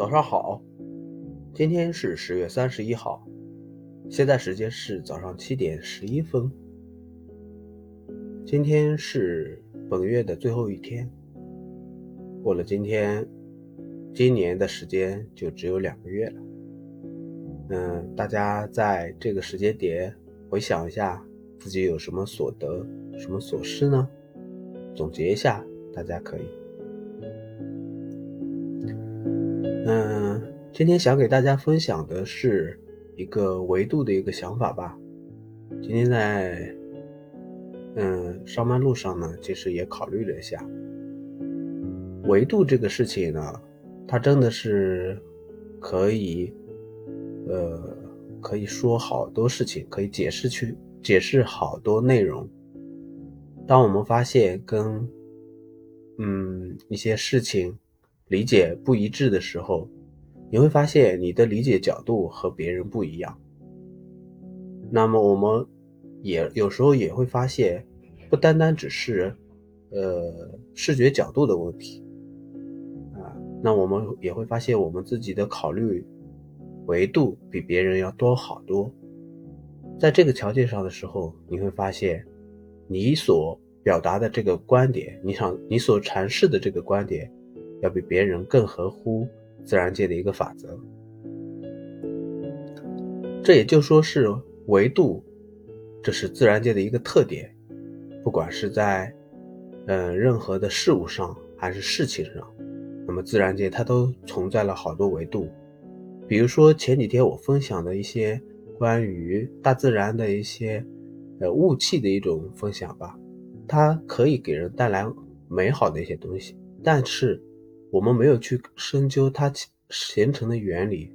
早上好，今天是十月三十一号，现在时间是早上七点十一分。今天是本月的最后一天，过了今天，今年的时间就只有两个月了。嗯，大家在这个时间点回想一下自己有什么所得、什么所失呢？总结一下，大家可以。嗯，今天想给大家分享的是一个维度的一个想法吧。今天在嗯上班路上呢，其实也考虑了一下维度这个事情呢，它真的是可以呃可以说好多事情，可以解释去解释好多内容。当我们发现跟嗯一些事情。理解不一致的时候，你会发现你的理解角度和别人不一样。那么我们也有时候也会发现，不单单只是呃视觉角度的问题啊，那我们也会发现我们自己的考虑维度比别人要多好多。在这个条件上的时候，你会发现你所表达的这个观点，你想你所阐释的这个观点。要比别人更合乎自然界的一个法则，这也就说是维度，这是自然界的一个特点。不管是在嗯任何的事物上还是事情上，那么自然界它都存在了好多维度。比如说前几天我分享的一些关于大自然的一些呃雾气的一种分享吧，它可以给人带来美好的一些东西，但是。我们没有去深究它形成的原理，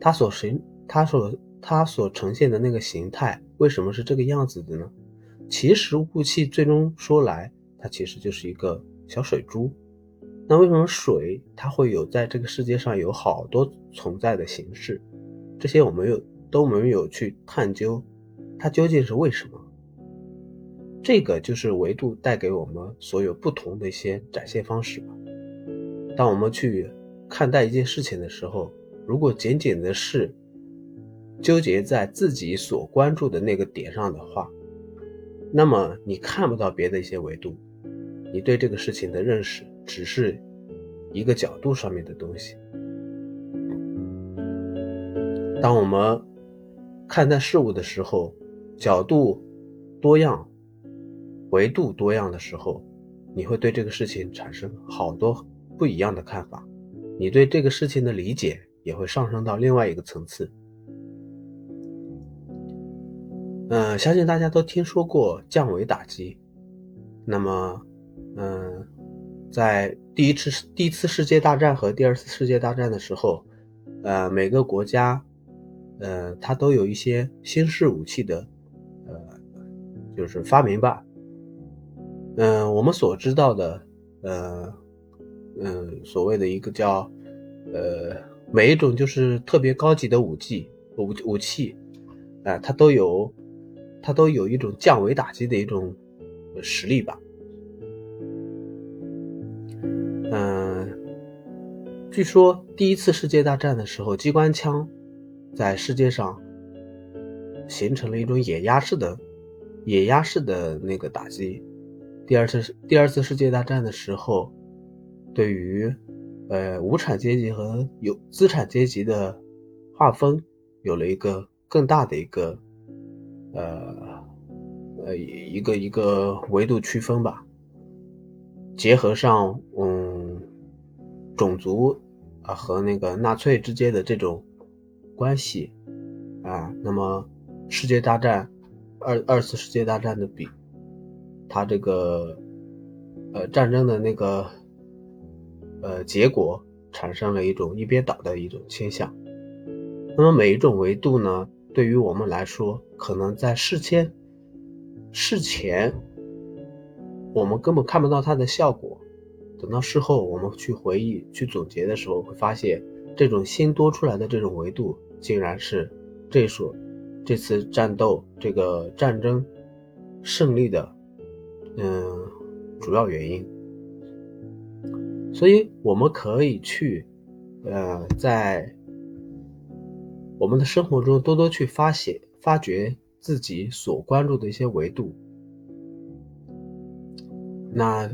它所形、它所、它所呈现的那个形态为什么是这个样子的呢？其实雾气最终说来，它其实就是一个小水珠。那为什么水它会有在这个世界上有好多存在的形式？这些我们有都没有去探究，它究竟是为什么？这个就是维度带给我们所有不同的一些展现方式吧。当我们去看待一件事情的时候，如果仅仅的是纠结在自己所关注的那个点上的话，那么你看不到别的一些维度，你对这个事情的认识只是一个角度上面的东西。当我们看待事物的时候，角度多样、维度多样的时候，你会对这个事情产生好多。不一样的看法，你对这个事情的理解也会上升到另外一个层次。嗯，相信大家都听说过降维打击。那么，嗯，在第一次第一次世界大战和第二次世界大战的时候，呃，每个国家，呃，它都有一些新式武器的，呃，就是发明吧。嗯，我们所知道的，呃。嗯，所谓的一个叫，呃，每一种就是特别高级的武器武武器，啊，它都有，它都有一种降维打击的一种实力吧。嗯，据说第一次世界大战的时候，机关枪在世界上形成了一种野鸭式的野鸭式的那个打击。第二次第二次世界大战的时候。对于，呃，无产阶级和有资产阶级的划分，有了一个更大的一个，呃，呃，一个一个维度区分吧。结合上，嗯，种族啊和那个纳粹之间的这种关系啊，那么世界大战，二二次世界大战的比，它这个，呃，战争的那个。呃，结果产生了一种一边倒的一种倾向。那么每一种维度呢，对于我们来说，可能在事前、事前，我们根本看不到它的效果。等到事后，我们去回忆、去总结的时候，会发现这种新多出来的这种维度，竟然是这所这次战斗、这个战争胜利的嗯主要原因。所以我们可以去呃，在我们的生活中多多去发现、发掘自己所关注的一些维度。那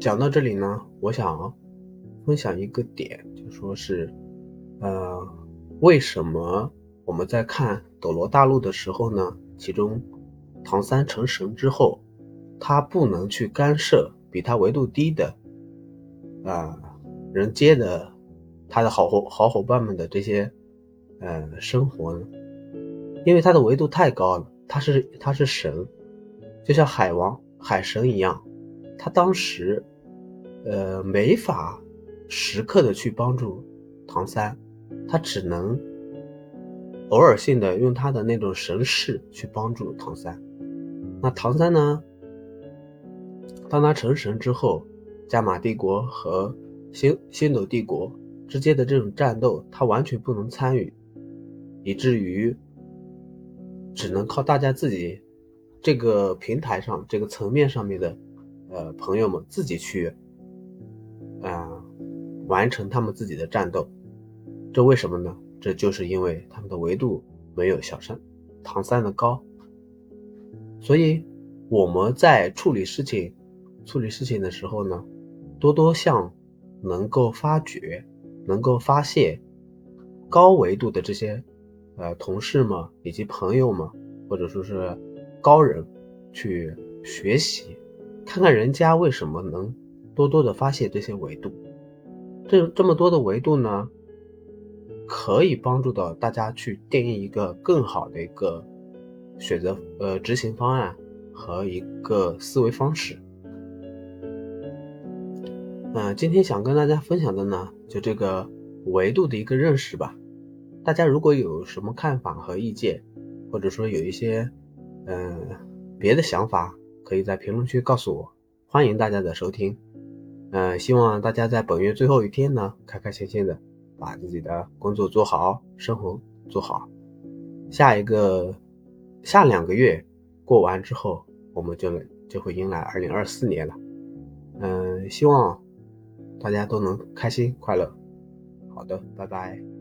讲到这里呢，我想分享一个点，就说是，呃，为什么我们在看《斗罗大陆》的时候呢？其中，唐三成神之后，他不能去干涉比他维度低的，啊，人接的他的好伙好伙伴们的这些，呃，生活呢？因为他的维度太高了，他是他是神，就像海王海神一样。他当时，呃，没法时刻的去帮助唐三，他只能偶尔性的用他的那种神识去帮助唐三。那唐三呢？当他成神之后，加玛帝国和星星斗帝国之间的这种战斗，他完全不能参与，以至于只能靠大家自己这个平台上、这个层面上面的。呃，朋友们自己去，啊，完成他们自己的战斗，这为什么呢？这就是因为他们的维度没有小山唐三的高，所以我们在处理事情、处理事情的时候呢，多多向能够发掘、能够发现高维度的这些呃同事们以及朋友们，或者说是高人去学习。看看人家为什么能多多的发现这些维度，这这么多的维度呢，可以帮助到大家去定义一个更好的一个选择呃执行方案和一个思维方式。嗯，今天想跟大家分享的呢，就这个维度的一个认识吧。大家如果有什么看法和意见，或者说有一些嗯别的想法。可以在评论区告诉我，欢迎大家的收听。嗯，希望大家在本月最后一天呢，开开心心的把自己的工作做好，生活做好。下一个下两个月过完之后，我们就就会迎来二零二四年了。嗯，希望大家都能开心快乐。好的，拜拜。